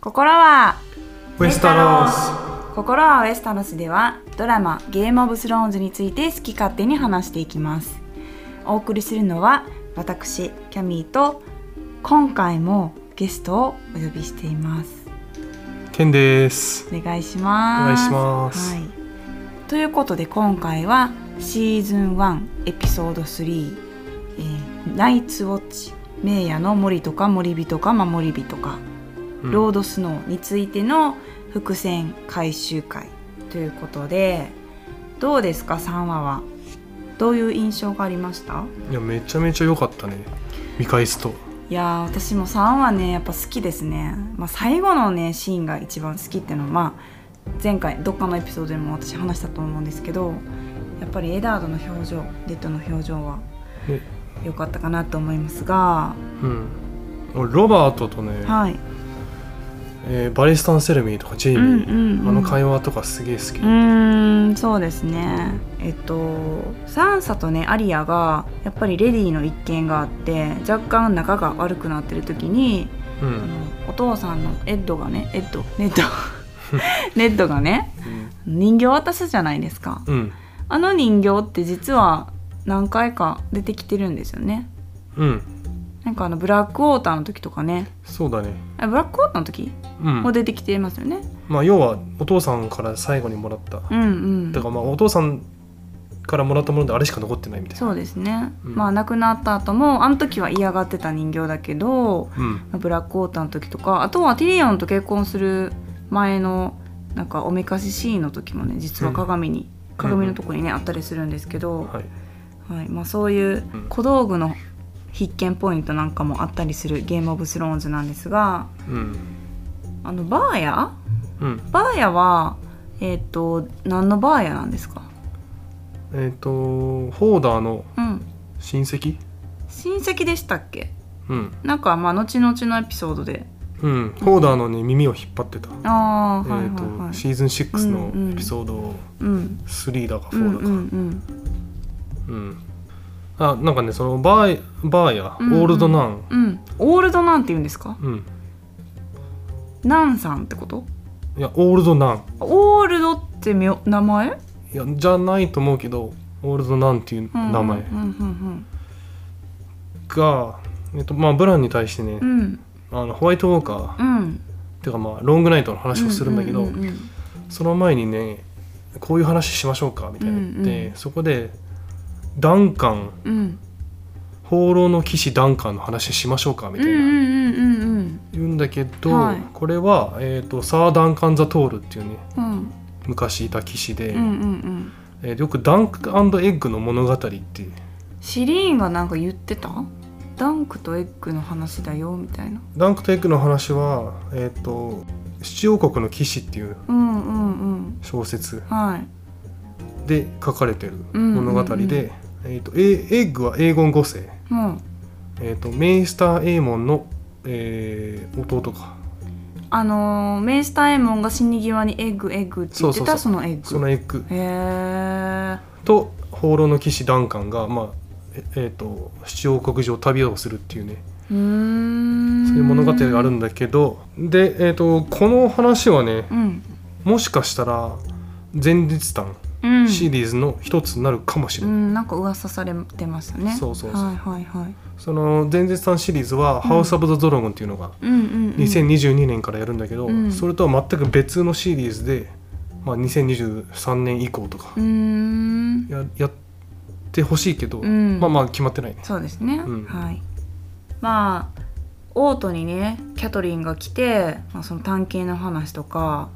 心はウエスタロス。心はウエスタロスではドラマゲームオブスローンズについて好き勝手に話していきます。お送りするのは私キャミーと今回もゲストをお呼びしています。ケンです。お願いしおます。願いします、はい、ということで今回はシーズン1エピソード3「えーナイツウォッチ。名夜の森とか森人か守り人か」うんロードスノーについての伏線回収会ということでどうですか3話は？どういう印象がありました？いやめちゃめちゃ良かったね。見返すと。いやー私も3話ねやっぱ好きですね、まあ、最後のねシーンが一番好きっていうのは、まあ、前回どっかのエピソードでも私話したと思うんですけどやっぱりエダードの表情レッドの表情はね。良かったかなと思いますがうん。俺ロバートとね、はいえーバリスタン・セルミーとかジェイミー、うんうんうん。あの会話とかすげえ好き、うーんそうですね。えっとサンサとねアリアがやっぱりレディの一件があって若干仲が悪くなってる時に、うん。お父さんのエッドがねエッドネッド ネッドがね人形渡すじゃないですか。うん。あの人形って実は何回か出てきてるんですよね。うんなんかあのブラックウォーターの時とかね。そうだね。あブラックウォーターの時？うん。も出てきてますよね。まあ要はお父さんから最後にもらった、うんうん。だからまあお父さんからもらったものであれしか残ってないみたいな。そうですね、うん。まあ亡くなった後もあの時は嫌がってた人形だけどうん。ブラックウォーターの時とかあとはティリオンと結婚する前のなんかおめかしシーンの時もね実は鏡に、鏡のとこにねあったりするんですけど、はい。はい。まあ、そういう小道具の必見ポイントなんかもあったりするゲームオブスローンズなんですがうん。あのバーヤ？うん。バーヤはえっ、と何のバーヤなんですか？えっ、とホーダーのうん。親戚？親戚でしたっけ？うん。なんかまあ後々のエピソードで。うん、ホーダーのね耳を引っ張ってた、あえーとはいはい。シーズン6うんうん。のエピソードうん。3だかうん4だか、うんうん。うんあなんかねそのバーバーやオうんうん。ールドナン、うん。オールドなんて言うんですか？うん。ナンさんってこと？いやオールドナン。オールドって名前？いやじゃないと思うけどオールドナンっていう名前。が、えっとまあ、ブランに対してね、うん。うんあのホワイトウォーカー。うん。うんっていうかまあロングナイトの話をするんだけど、その前にねこういう話しましょうかみたいな言って、うんうん。そこでダンカン。うん。放浪の騎士ダンカンの話しましょうかみたいな、うんうんうんうん言うんだけど、はい。これは、えー、とサー・ダンカン・ザ・トールっていうねうん。うん昔いた騎士で、うんうんうん。えーよくダンクエッグの物語っていう。シリーンがなんか言ってた？ダンクとエッグの話だよみたいな。ダンクとエッグの話は、えー、と七王国の騎士っていう小説はい。で書かれてるうん物語で、えー、とエエッグはエーゴン5世、もうえー、とメイスター・エーモンの、えー弟か。あのーメイスターエモンが死に際にエッグエッグって言ってたそのエッグ。そのエッグ。へえと放浪の騎士ダンカンが、まあええー、と七王国上旅をするっていうね。うーん。そういう物語があるんだけどで、えー、とこの話はねうん。もしかしたら前日譚うんシリーズの一つになるかもしれない、うん、なんか噂されてましたね。そうそうそう。はいはいはい。その前日譚シリーズは「ハウス・オブ・ザ・ドラゴン」っていうのがうんうん、うん、2022年からやるんだけど、うん。それとは全く別のシリーズで、まあ、2023年以降とかややってほしいけど、うん。まあまあ決まってないね。そうですね、うん。はい。まあオートにねキャトリンが来て、まあ、その探検の話とか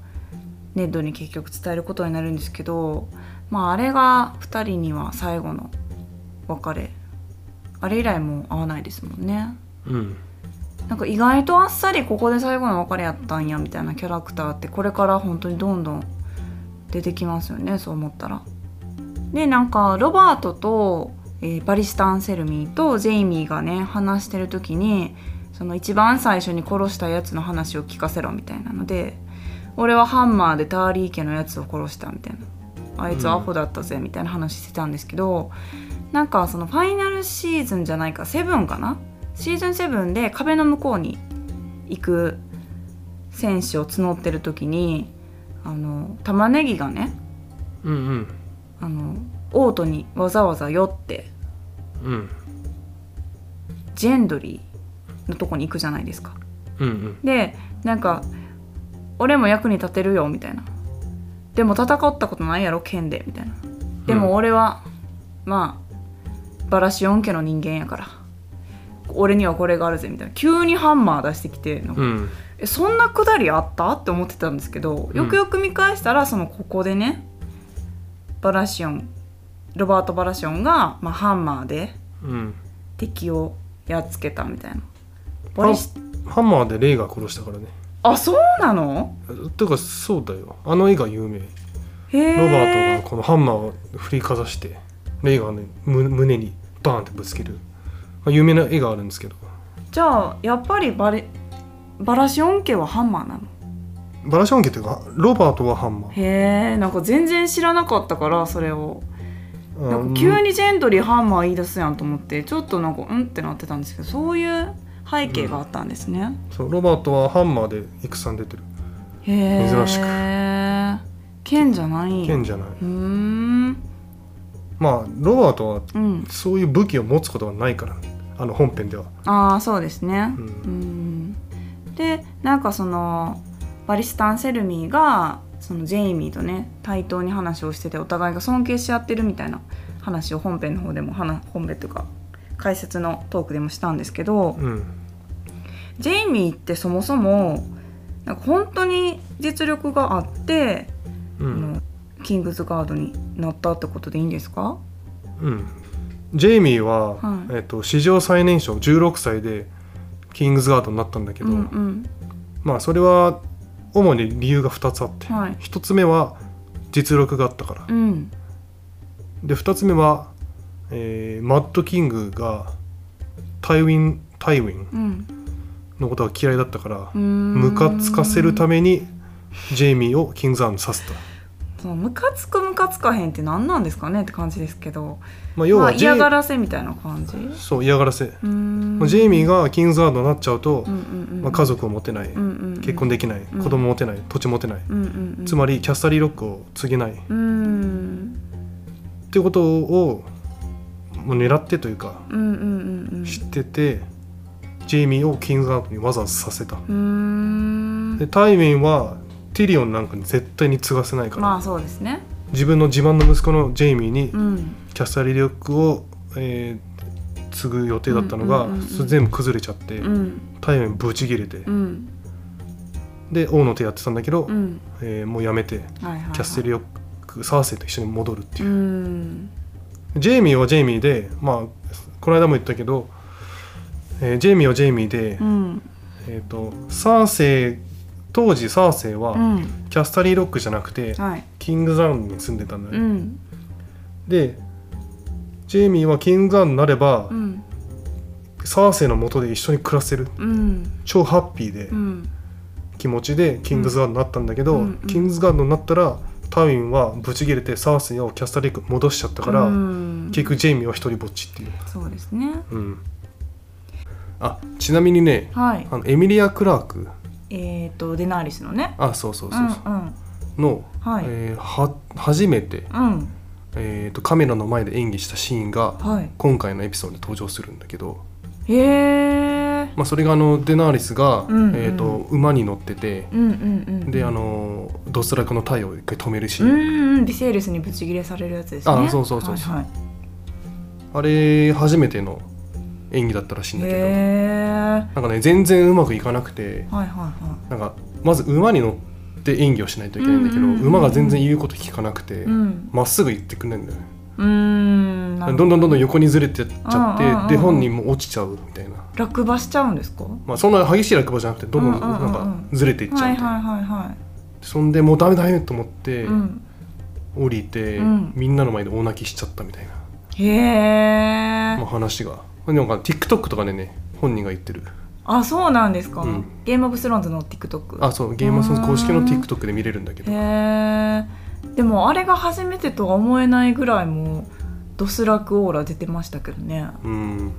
ネッドに結局伝えることになるんですけどまああれが2人には最後の別れ。あれ以来もう会わないですもんね。うん。なんか意外とあっさりここで最後の別れやったんやみたいなキャラクターってこれから本当にどんどん出てきますよねそう思ったら。でなんかロバートと、えーバリスタン・セルミーとジェイミーがね話してる時にその一番最初に殺したやつの話を聞かせろみたいなので俺はハンマーでターリー家のやつを殺したみたいな。あいつアホだったぜみたいな話してたんですけど、なんかそのファイナルシーズンじゃないかセブンかな？シーズン7で壁の向こうに行く戦士を募ってる時にあの玉ねぎがねうんうん。あのオートにわざわざ寄ってうん。ジェンドリーのとこに行くじゃないですか。うんうん。でなんか「俺も役に立てるよ」みたいな「でも戦ったことないやろ剣で」みたいな「でも俺は、まあバラシオン家の人間やから。俺にはこれがあるぜ」みたいな。急にハンマー出してきてなんか。うん。えそんなくだりあった？って思ってたんですけどよくよく見返したらそのここでねバラシオンロバート・バラシオンが、まあ、ハンマーでうん。敵をやっつけたみたいな。バリスハンマーでレイが殺したからねあそうなの？てかそうだよ。あの絵が有名。ロバートがこのハンマーを振りかざしてレイがねむ胸にバーンってぶつける。まあ有名な絵があるんですけど。じゃあやっぱりバレバラシオン家はハンマーなの？バラション家っていうかロバートはハンマー。へえんか全然知らなかったからそれを。うなんか急にジェンドリーハンマー言い出すやんと思ってちょっとなんかうんってなってたんですけどそういう背景があったんですね、そうロバートはハンマーで戦に出てる。へえ珍しく。剣じゃない剣じゃない。うーん。まあロバートはうん。そういう武器を持つことはないからあの本編では。ああそうですね。ううん。んでなんかそのバリスタン・セルミーがそのジェイミーとね対等に話をしててお互いが尊敬し合ってるみたいな話を本編の方でも話本編というか解説のトークでもしたんですけどうんジェイミーってそもそもなんか本当に実力があって、あうん。のキングズガードになったってことでいいんですか？うん。ジェイミーは、はい。えっと史上最年少16歳でキングズガードになったんだけど、うんうん。まあそれは主に理由が2つあって、はい。1つ目は実力があったから。うん。で2つ目は、えーマッドキングがタイウィンタイウィン。うんのことが嫌いだったからムカつかせるためにジェイミーをキングズガードにさせた、そうムカつくムカつかへんって何なんですかね？って感じですけど。まあ、要まあ、はジェイ,、嫌がらせみたいな感じ？うそう嫌がらせ、まあジェイミーがキングズガードになっちゃうと、うんうんうん。まあ、家族を持てない、うんうんうん結婚できない、ん。子供持てない。土地持てない、うんうんうん。つまりキャスタリーロックを継げない。っていうことをもう狙ってというかうんうんうんうん。知ってて、ジェイミーをキングズガードにわざわざさせた。でタイウィンはティリオンなんかに絶対に継がせないから、まあそうですね。自分の自慢の息子のジェイミーにうん。キャスタリーロックを、えー継ぐ予定だったのが、全部崩れちゃって、うん。タイウィンブチギレて、うん。で王の手やってたんだけど、うん。えーもうやめてキャスタリーロックサーセイと一緒に戻るっていう。う、ん。ジェイミーはジェイミーでまあこの間も言ったけど、えージェイミーはジェイミーで、うん。えー、とサーセイ当時サーセイはうん。キャスタリーロックじゃなくて、はい。キングズランディングに住んでたんだよ、うん。でジェイミーはキングズランディングになれば、うん。サーセイの元で一緒に暮らせる。うん。超ハッピーでうん。気持ちでキングズガードになったんだけど、キングズガードになったらタウィンはブチ切れてサーセイをキャスタリーロック戻しちゃったから、うん。結局ジェイミーは一人ぼっちっていう、そうですね。うん、あちなみにねはい。あのエミリア・クラーク。えっとデナーリスのね。あそうそううそうんそう、うんの、はい。えーは初めて、うん。えー、とカメラの前で演技したシーンがはい。今回のエピソードで登場するんだけど、へえまあ、それがあのデナーリスが、うんうん。えー、と馬に乗ってて、うんうんうんであのドスラクの太陽を一回止めるシうーン、んうん。ビセールスにブチギレされるやつですね。あそうそうそうそう。はい。あれ初めての演技だったらしいんだはい、けど、なんかね全然うまくいかなくてはいはいはなんかまず馬に乗って演技をしないといけないんだけど、うんうんうん。うん馬が全然言うこと聞かなくていうん。ま、っすぐ行ってくれないんだよね。うーんど。んどんどんどん横にずれてっちゃって、で本人も落ちちゃうみたいな、落馬しちゃうんですか？まあ、そんな激しい落馬じゃなくてどんどんなんかずれていっちゃうみたいな、はいはいはいはそんでもうダメだめと思ってい、うん、降りて、うん。みんなの前で大泣きしちゃったみたいな、へえ、まあ、話がなんか TikTok とかでね本人が言ってる。あそうなんですか、うん。ゲームオブスローンズの TikTok あそう。ゲームマスの公式のうん TikTok で見れるんだけど。へえでもあれが初めてとは思えないぐらいもうドスラクオーラ出てましたけどね。うん。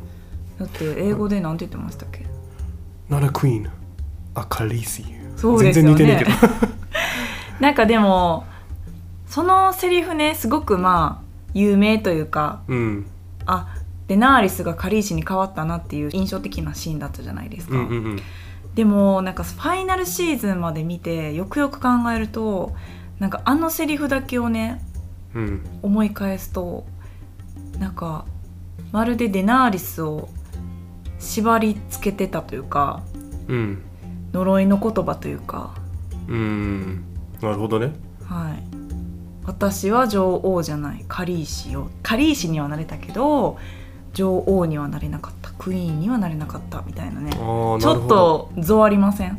だって英語でなんて言ってましたっけ「Not a queen. A Khaleesi」そうですよね。全然似てねえけど。なんかでもそのセリフねすごくまあ有名というかうん。あデナーリスがカリーシに変わったなっていう印象的なシーンだったじゃないですか、うんうんうん。でもなんかファイナルシーズンまで見てよくよく考えるとなんかあのセリフだけをねうん。思い返すとなんかまるでデナーリスを縛り付けてたというかうん。呪いの言葉というか。うん。なるほどね。はい。私は女王じゃないカリーシをカリーシにはなれたけど女王にはなれなかった。クイーンにはなれなかったみたいなね。ちょっと像ありません、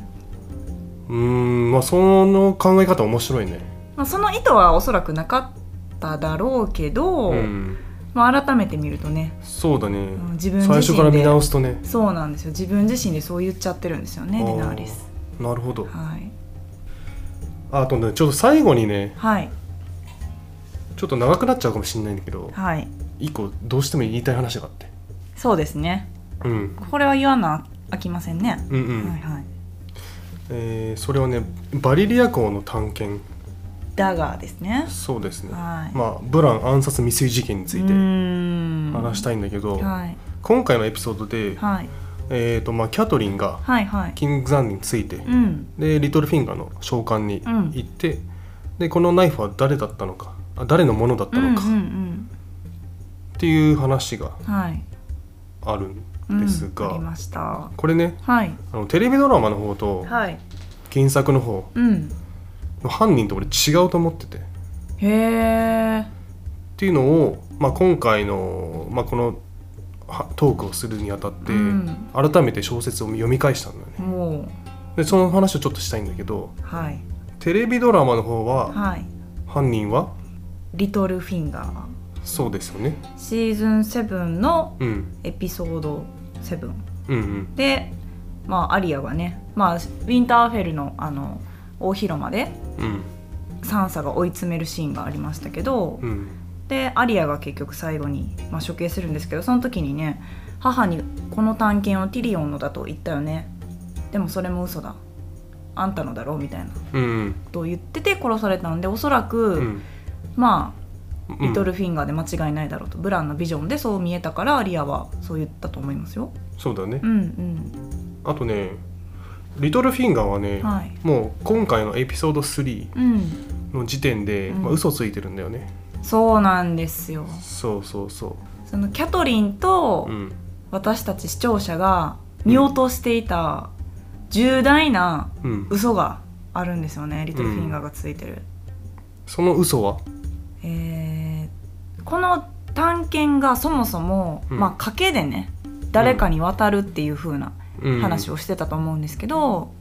うーんまあその考え方面白いね。まあ、その意図はおそらくなかっただろうけど、うん。まあ、改めて見るとねそうだね。うん自分自身で最初から見直すとね。そうなんですよ。自分自身でそう言っちゃってるんですよねデナーリス。なるほど。はい。あとねちょっと最後にねはい。ちょっと長くなっちゃうかもしれないんだけど。はい一個どうしても言いたい話があって。そうですね。うん。これは言わなあきませんね、うんうん、はいはい。えーそれはねバリリア港の探検。ダガーですね。そうですね、はい。まあブラン暗殺未遂事件についてん。話したいんだけど、はい。今回のエピソードで、はい。えーとまあ、キャトリンがはいはい。キングザンについて、うん。でリトルフィンガーの召喚にうん行って、でこのナイフは誰だったのか？あ誰のものだったのか？うんうんっていう話がうんはい。あるうんんですが、ありました。これねはい。あのテレビドラマの方とはい。原作の方うん。の犯人と俺違うと思ってて。っへえていうのを、まあ、今回の、まあ、このはトークをするにあたって、うん。改めて小説を読み返したんだよね。もでその話をちょっとしたいんだけどうはい。テレビドラマの方ははい。犯人は？リトルフィンガーそうですよね。シーズン7のうん。エピソード7うんうん。でまあアリアがねまあウィンターフェルのあの大広間でうん。サンサが追い詰めるシーンがありましたけど、うん。でアリアが結局最後に、まあ、処刑するんですけどその時にね母に「この探検はティリオンのだと言ったよね。でもそれも嘘だ。あんたのだろ」みたいな。こうん。とを言ってて殺されたんでおそらく、うん。まあうんリトルフィンガーで間違いないだろうと、ブランのビジョンでそう見えたからアリアはそう言ったと思いますよ。そうだね。うんうん。あとねリトルフィンガーはね、はい。もう今回のエピソード3うん、の時点で、うん。まあ、嘘ついてるんだよね。そうなんですよ。そうそうそそのキャトリンとううん。私たち視聴者が見落としていた重大なうん。嘘があるんですよねリトルフィンガーがついてる、その嘘は？えーこの探検がそもそも、うん。まあ賭けでね誰かに渡るっていう風なうん。話をしてたと思うんですけど、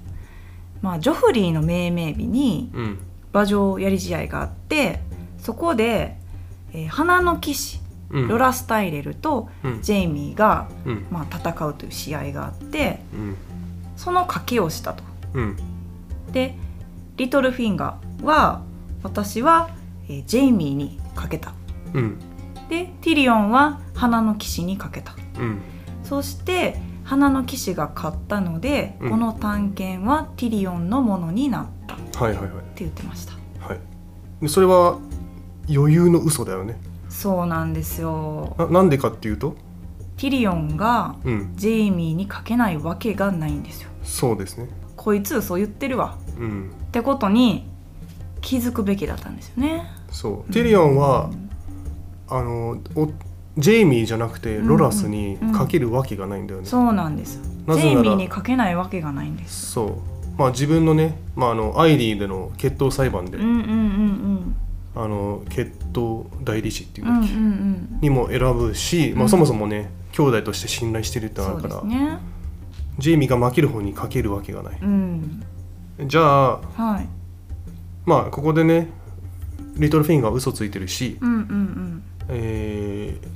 まあ、ジョフリーの命名日にうん。馬上やり試合があってそこで、えー花の騎士うん。ロラ・スタイレルとうん。ジェイミーが、うん。まあ、戦うという試合があってうん。その賭けをしたと。うん。でリトルフィンガーは私は、えージェイミーにかけた。うん。でティリオンは花の騎士にかけた。うん。そして花の騎士が勝ったので、うん。この探検はティリオンのものになった。ってはいはい。はい言ってました。はい。でそれは余裕の嘘だよね。そうなんですよ。ななんでかっていうと？ティリオンがうん。ジェイミーにかけないわけがないんですよ。そうですね。こいつ嘘言ってるわ。うん。ってことに気づくべきだったんですよね。そう。ティリオンは、あのおジェイミーじゃなくてうんロラスにかけるわけがないんだよね、そうなんです。ジェイミーにかけないわけがないんです。そう。まあ自分のね、まあ、あのアイリーでの決闘裁判で、うんうんうんあの決闘代理士っていうんだっけ、うんうん。にも選ぶし、まあ、うん。そもそもね兄弟として信頼してるってあるから、ね。ジェイミーが負ける方にかけるわけがない、うん。じゃあはいまあここでねリトルフィンガーは嘘ついてるし、うんうんうん。えー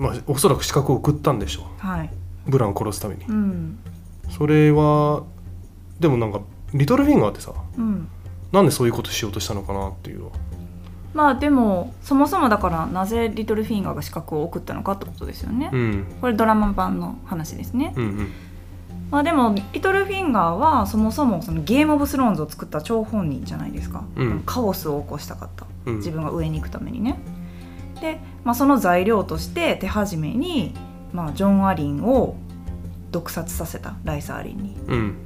まあ、おそらく資格を送ったんでしょはい、うブランを殺すために。うん。それはでもなんかリトルフィンガーってさうん、なんでそういうことしようとしたのかなっていう。まあでもそもそもだからなぜリトルフィンガーが資格を送ったのかってことですよね、うん。これドラマ版の話ですね。うんうんまあでもリトルフィンガーはそもそもそのゲームオブスローンズを作った張本人じゃないですか、うん。カオスを起こしたかった。うん。自分が上に行くためにね。で、まあ、その材料として手始めに、まあ、ジョン・アリンを毒殺させた。ライサー・アリンに。うん。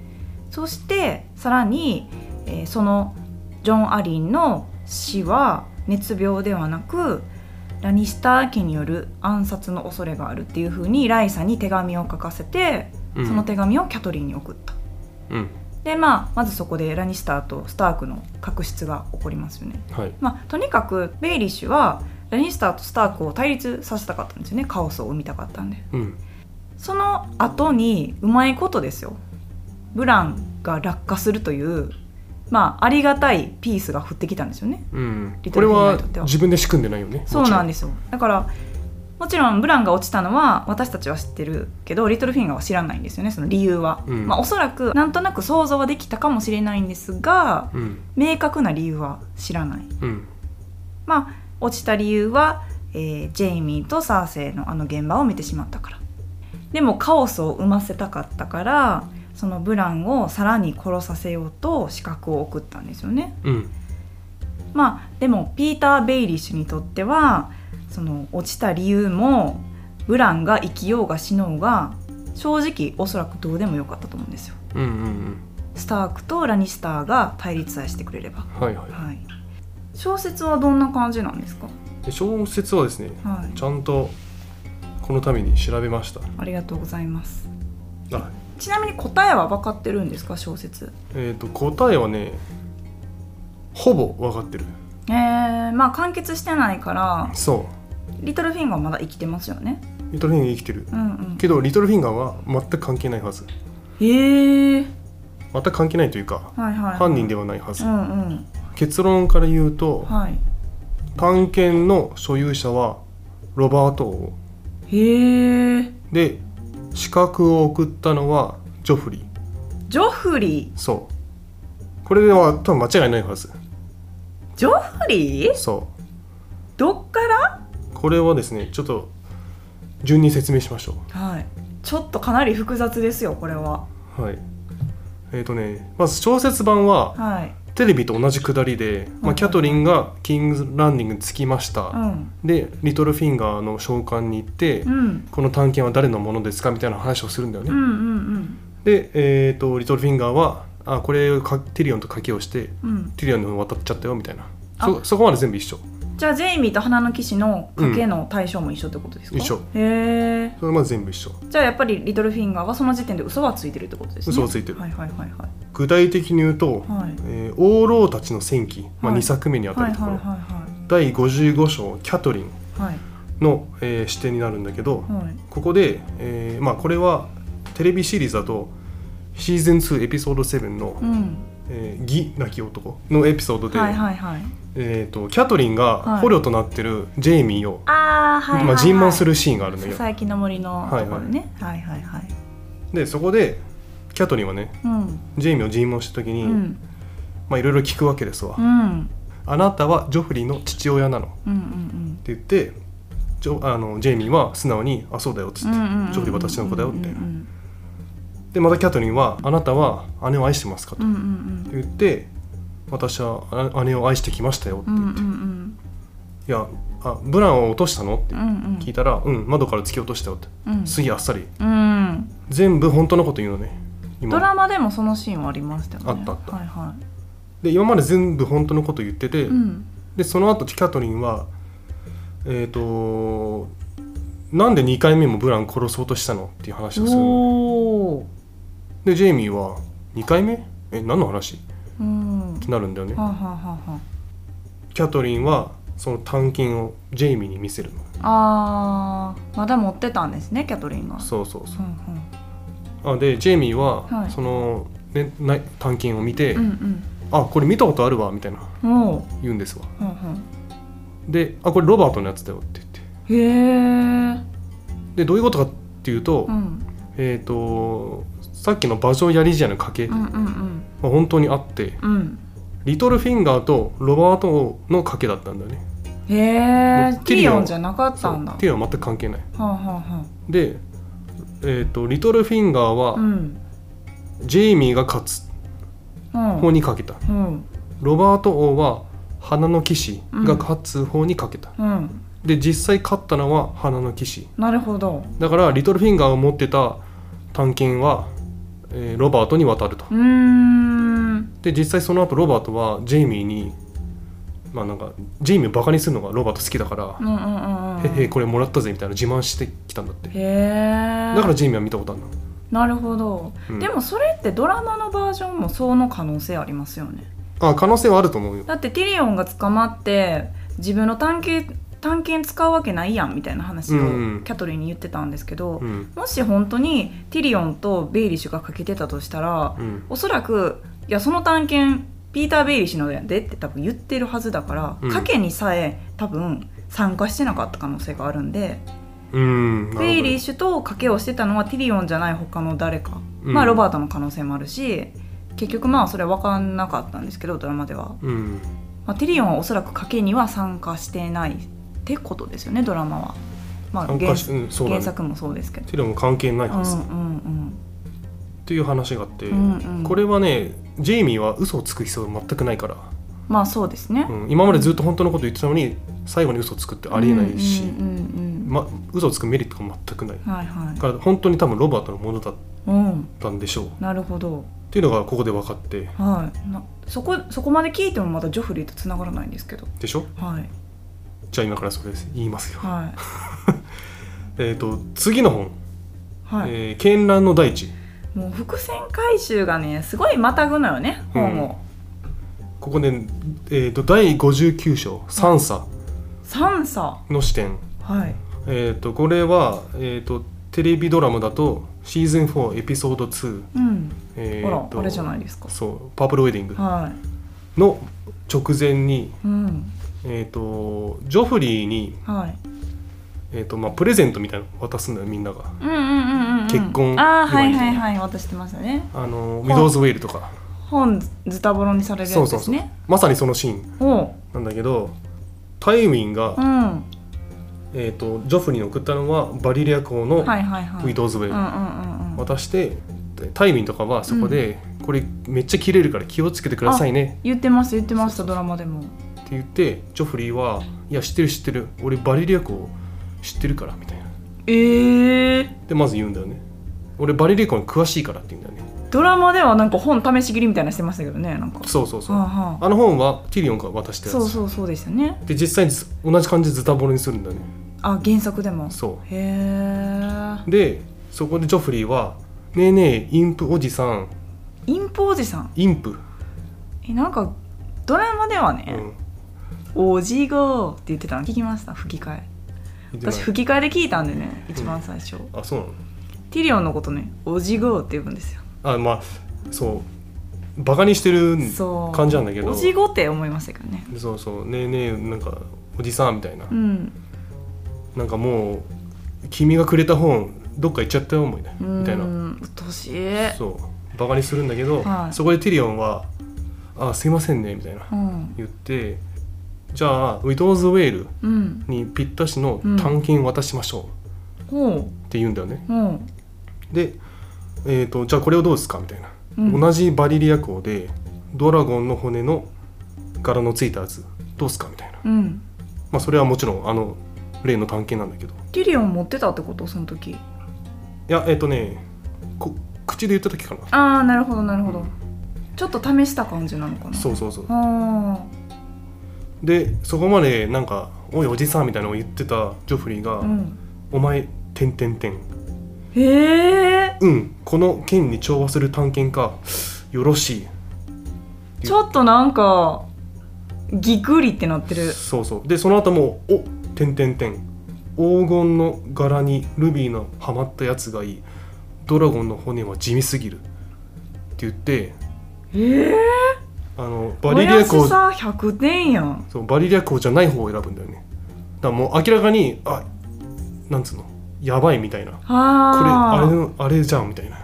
そしてさらに、えーそのジョン・アリンの死は熱病ではなくラニスター家による暗殺の恐れがあるっていうふうにライサに手紙を書かせて、うんその手紙をキャトリンに送った。うん。でまあまずそこでラニスターとスタークの確執が起こりますよね。はい。まあとにかくベイリッシュはラニスターとスタークを対立させたかったんですよね。カオスを生みたかったんで。うん。その後にうまいことですよ。ブランが落下するというまあありがたいピースが降ってきたんですよね。うん。これは自分で仕組んでないよね。でそうなんですよ。だからもちろんブランが落ちたのは私たちは知ってるけどリトルフィンガーは知らないんですよねその理由は、うん。まあおそらくなんとなく想像はできたかもしれないんですがうん。明確な理由は知らない。うん。まあ落ちた理由は、えージェイミーとサーセイのあの現場を見てしまったから。でもカオスを生ませたかったからそのブランをさらに殺させようと資格を送ったんですよね。うん。まあでもピーター・ベイリッシュにとってはその落ちた理由もブランが生きようが死のうが正直おそらくどうでもよかったと思うんですよ。うんうんスタークとラニスターが対立さえしてくれれば。うんはいはい。はい。小説はどんな感じなんですか？で小説はですねはい。ちゃんとこのために調べました。ありがとうございます。あ。ちなみに答えは分かってるんですか？小説。えっ、と答えはねほぼ分かってる。えー、まあ完結してないから。そリトルフィンガーはまだ生きてますよね？うリトルフィンガー生きてる。うんうん。けどリトルフィンガーは全く関係ないはず。へえ。全く関係ないというかはいはい、はい、犯人ではないはず。うんうん。結論から言うとはい。探検の所有者はロバート王。へえ。で資格を送ったのはジョフリー。ジョフリそう。これでは多分間違いないはず。ージョフリー？そどっから？うこれはですねちょっと順に説明しましょはい。ちょっとかなり複雑ですよこれは。うはい。えっ、とねまず小説版ははい。テレビと同じくだりで、まあ、はい。キャトリンがキングズランディングに着きました、うん。でリトルフィンガーの召喚に行って、うん。この探検は誰のものですかみたいな話をするんだよね、うんうんで、えー、とリトルフィンガーはあこれかティリオンと賭けをしてうん。うんティリオンに渡っちゃったよみたいな。あ。そそこまで全部一緒じゃあジェイミーと花の騎士の賭けの対象も一緒ってことですか、一緒。へえ。それまで全部一緒。じゃあやっぱりリトルフィンガーはその時点で嘘はついてるってことですね。嘘はついてる。はいはいはいはい。具体的に言うと、はい。えー王老たちの戦記、まあ、はい。2作目にあたるところ、はいはいはい第55章キャトリンはいはい。の、えー視点になるんだけど、はい。ここで、えーまあ、これはテレビシリーズだとシーズン2エピソード7のうん「えー義なき男」のエピソードで、はいはいはいえー、とキャトリンがはい。捕虜となってるジェイミーを、ああはいはい、はい、まあ、尋問するシーンがあるんだよ、佐の森のところね、はい、はいはい。でそこでキャトリンはねうん。ジェイミーを尋問した時に、うん。まあいろいろ聞くわけですわ、うん。あなたはジョフリーの父親なの。って言ってジョあのジェイミーは素直に「あそうだよ」っつって、うんうんジョフリー私の子だよ」みたいな、うんでまたキャトリンは「あなたは姉を愛してますか?」と言って「私はあ姉を愛してきましたよ」ってうんう言って「ん。いやあブランを落としたの?」ってうんうん。聞いたら「うん窓から突き落としたよ」って。うん。すげえあっさり。うん。全部本当のこと言うのね。今。ドラマでもそのシーンはありましたよね。あったあった。はいはで今まで全部本当のこと言ってて、いうん。でその後キャトリンはえっ、となんで2回目もブラン殺そうとしたのっていう話をするでジェイミーは2回目？え何の話？っうんてなるんだよね。はあ、はあはあはキャトリンはその探検をジェイミーに見せるの。あ、あーまだ持ってたんですねキャトリンがそうそうそう。うんあでジェイミーは、はい。その、ね、な探検を見て、うんあこれ見たことあるわみたいな。言うんですわ。うんうん。であこれロバートのやつだよって言って。へえでどういうことかっていうと,、うん。えっ、とさっきの馬上やりじゃの賭け、うんうんうん。まあ、本当にあってうんリトルフィンガーとロバートの賭けだったんだよね。へえティリオン。じゃなかったんだ。ティアは全く関係ない。はあはあはで、えー、とリトルフィンガーは、あうん。ジェイミーが勝つうん。方にかけた。うん。ロバート王は花の騎士が勝つ方にかけた、うん。で実際勝ったのは花の騎士。なるほど。だからリトルフィンガーが持ってた探検は、えーロバートに渡ると。で実際その後ロバートはジェイミーにまあなんかジェイミーをバカにするのがロバート好きだからうんうんうんうん「へへこれもらったぜ」みたいな自慢してきたんだって。だからジェイミーは見たことあるの。なるほど、うん。でもそれってドラマのバージョンもその可能性ありますよね。あ可能性はあると思うよ。だってティリオンが捕まって自分の短剣短剣使うわけないやんみたいな話をキャトリーに言ってたんですけど、うん。もし本当にティリオンとベイリッシュがかけてたとしたら、うん。おそらくいやその短剣ピーター・ベイリッシュのやでって多分言ってるはずだから、うん。賭けにさえ多分参加してなかった可能性があるんでうん。ベイリッシュと賭けをしてたのはティリオンじゃない他の誰か、うん。まあロバートの可能性もあるし結局まあそれは分かんなかったんですけどドラマでは、うん。まあ、ティリオンはおそらく賭けには参加してないってことですよねドラマは、まあ、原ね。原作もそうですけど。ティラも関係ないうんうはず、っんていう話があって、うんうん。うんこれはねジェイミーは嘘をつく必要は全くないから、まあそうですね、うん、今までずっと本当のこと言ってたのに最後に嘘をつくってありえないし、うんうんうんま、嘘をつくメリットが全くない。うんはいはい。だから本当に多分ロバートのものだっうんたんでしょう。っなるほど。ていうのがここで分かって。はい。なそこそこまで聞いてもまだジョフリーとつながらないんですけど。でしょ？はいじゃあ今からそれ言いますよ。はい。えっ、と次の本。はい、えー絢爛の大地。もう伏線回収がねすごいまたぐのよね本を、ここで、えー、と第59章「三差三差」の視点、はい。えー、とこれは、えー、とテレビドラマだとシーズン4エピソード2、うん。えほらーとあれじゃないですか。そうパープルウェディング。はの直前に、いうんえー、とジョフリーに、はい。えーとまあ、プレゼントみたいなの渡すんだよみんなが。うんうんうんうんうん。結婚ああはいはいいはい渡してましたね。あのウィドウズ・ウェイルとか。本ズタボロにされるそうそうそう。やつですねまさにそのシーンなんだけどタイウィンが、うん。えー、とジョフリーに送ったのはバリリア公のウィドウズ・ウェイル、うんうんうんうん。渡してタイウィンとかはそこで、これめっちゃ切れるから気をつけてくださいね。言ってます言ってましたドラマでも言ってジョフリーは「いや知ってる知ってる。俺バリリア公知ってるから」みたいな。ええでまず言うんだよね。俺バリリア公に詳しいからって言うんだよね。ドラマではなんか本試し切りみたいなのしてましたけどねなんか。そうそうそう、はあはあ。の本はティリオンが渡したあやつ。そうそうそうでしたね。で実際にず同じ感じでズタボロにするんだよね。あ原作でも。そへえうでそこでジョフリーは「ねえねえインプおじさん。インポおじさん？インプ」えなんかドラマではねうん「おじごー」って言ってたの聞きました吹き替え。私吹き替えで聞いたんでね一番最初、あそうなの？ティリオンのことね「おじごー」って呼ぶんですよ。あまあそうバカにしてる感じなんだけど。おじごって思いましたけどね。そうそうねえねえなんかおじさんみたいな、うん。なんかもう君がくれた本どっか行っちゃったよ思いねみたいな。うんうっとうしい。そうバカにするんだけど、はい。そこでティリオンは「あすいませんね」みたいな。うん。言ってじゃあウィドウズ・ウェールうん。にぴったしの探検渡しましょう。ほって言うんだよね、う。ほで、えー、とじゃあこれをどうですかみたいな、うん。同じバリリア港でドラゴンの骨の柄のついたやつどうすかみたいな。ううん。まあそれはもちろんあの例の探検なんだけど。ティリオン持ってたってこと？その時。いやえっ、とねこ口で言った時かな。ああなるほどなるほど、うん。ちょっと試した感じなのかな。そうそうそう。あでそこまでなんか「おいおじさん」みたいなのを言ってたジョフリーが「あうん。お前てんてんてん。へえうん。この剣に調和する探検かよろしい」ちょっとなんかギクリってなってる。そうそう。でその後も「おてんてんてん。黄金の柄にルビーのはまったやつがいい。ドラゴンの骨は地味すぎる」って言ってええあのババリリア港さ100点やん。そうバリリア港じゃない方を選ぶんだよね。だからもう明らかにあなんつうの？やばいみたいな。これあれあのあれじゃんみたいな。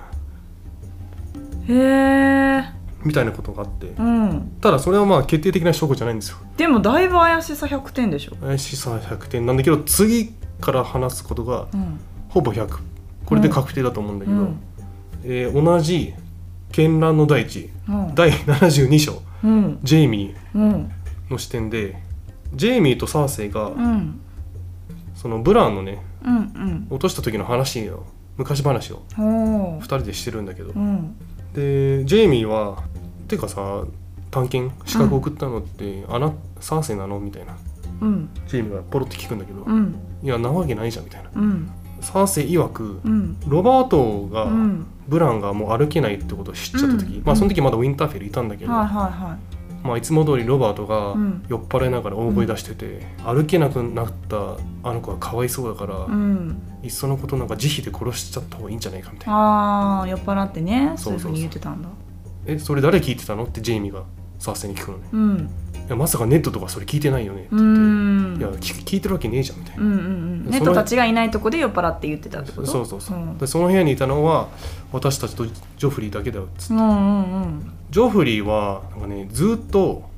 れへえみたいなことがあって。うん。ただそれはまあ決定的な証拠じゃないんですよ。でもだいぶ怪しさ100点でしょ。怪しさ100点なんだけど次から話すことがうん。ほぼ100これで確定だと思うんだけど、うん。えー同じ絢爛の大地うん。第72章。うん。ジェイミうん。ーの視点でジェイミーとサーセイがうん。そのブランのねうんうん。落とした時の話を昔話をほ2人でしてるんだけど。うん。でジェイミーは「てかさ探検資格送ったのって、あなサーセイなの?」みたいな。うん。ジェイミーがポロって聞くんだけど「うん。いやなわけないじゃん」みたいな。うんサーセイ曰くうん。ロバートが、うん。ブランがもう歩けないってことを知っちゃった時、うん。まあその時まだウィンターフェルいたんだけど、はいはいはまあ、いつも通りロバートがうん。酔っ払いながら大声出してて、歩けなくなったあの子はかわいそうだから、いっそのことなんか自費で殺しちゃった方がいいんじゃないかみたいな。ああ酔っ払ってね。そういうふうに言ってたんだ「えそれ誰聞いてたの?」ってジェイミーがサーセイに聞くのね。うん「いやまさかネットとかそれ聞いてないよね」ってう言って。ん。いや聞聞いてるわけねえじゃん」みたいな。う。んうんうん。ネットたちがいないとこで酔っ払って言ってたってこと？そうそうそう、ん。でその部屋にいたのは私たちとジョフリーだけだよっつってうんうんジョフリーはなんかねずっと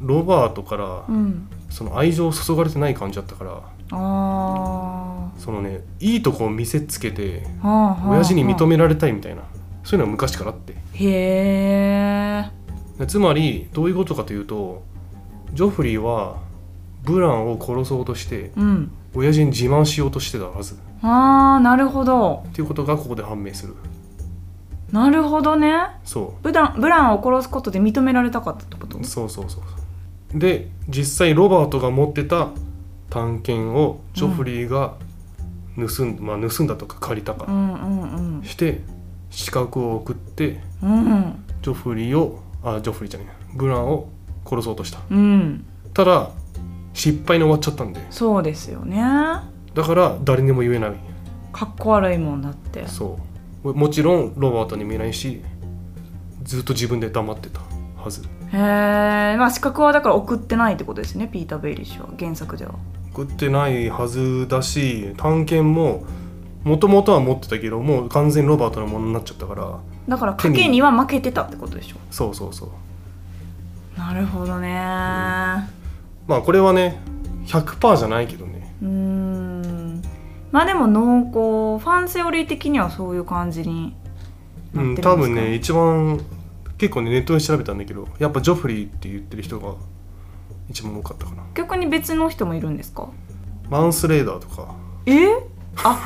ロバートからうん。うんその愛情を注がれてない感じだったからあそのねいいとこを見せつけてあはあはあ。親父に認められたいみたいな。そういうのは昔からあって。へえでつまりどういうことかというとジョフリーはブランを殺そうとしてうん。親父に自慢しようとしてたはず。っああなるほど。ていうことがここで判明する。なるほどね。そブランブランを殺すことで認められたかったってこと？うそうそうそう。で実際ロバートが持ってた探検をジョフリーが盗ん,、まあ、盗んだとか借りたかうんうんうん。して資格を送ってうん。ジョフリーをあジョフリーじゃね。えブランを殺そうとした。うん。ただ失敗に終わっちゃったんで。そうですよね。だから誰にも言えない。かっこ悪いもんだって。そう。もちろんロバートに見えないしずっと自分で黙ってたはず。へえまあ資格はだから送ってないってことですねピーター・ベイリッシュは。原作では。送ってないはずだし探検ももともとは持ってたけどもう完全にロバートのものになっちゃったから。だから賭けには負けてたってことでしょ？そうそうそう。なるほどね。まあこれはね100%じゃないけどね。うーん。まあでも濃厚ファンセオリー的にはそういう感じになうん多分ね一番結構ねネットで調べたんだけどやっぱジョフリーって言ってる人が一番多かったかな。逆に別の人もいるんですか？マンスレーダーとか。え？あ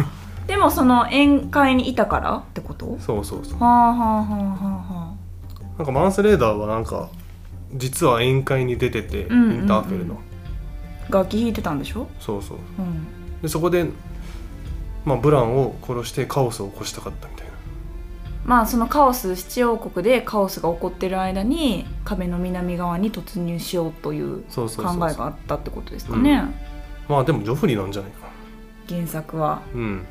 でもその宴会にいたから？ってこと？そうそうそう。はあはあはあはあはなんかマンスレーダーはなんか実は宴会に出てて、うんうんうん。インターフェルの。あ楽器弾いてたんでしょ？そうそう。うん。でそこで、まあ、ブランを殺してカオスを起こしたかったみたいな。まあそのカオス七王国でカオスが起こってる間に壁の南側に突入しようというそうそうそうそう。考えがあったってことですかね。まあでもジョフリーなんじゃないか原作は。なうん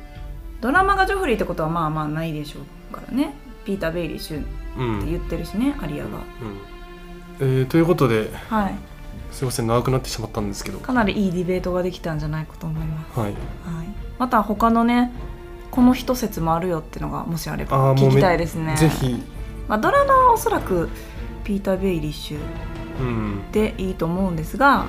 ドラマがジョフリーってことはまあまあないでしょうからね。ピーター・ベイリッシュってうん、言ってるしねアリアが。うん。えーということではい。すいません長くなってしまったんですけど。かなりいいディベートができたんじゃないかと思います、はい。はい、また他のねこの一説もあるよっていうのがもしあれあば聞きたいですね。ぜひ。まあ、ドラマはおそらくピーター・ベイリッシュうん。でいいと思うんですが、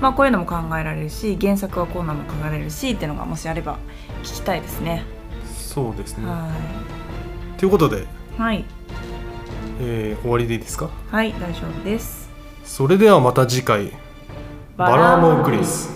まあ、こういうのも考えられるし原作はこうなのも考えられるしっていうのがもしあれば聞きたいですね。そうですね。はということで、い、はい、えー終わりでいいですか？はい、大丈夫です。それではまた次回。バラモンクリス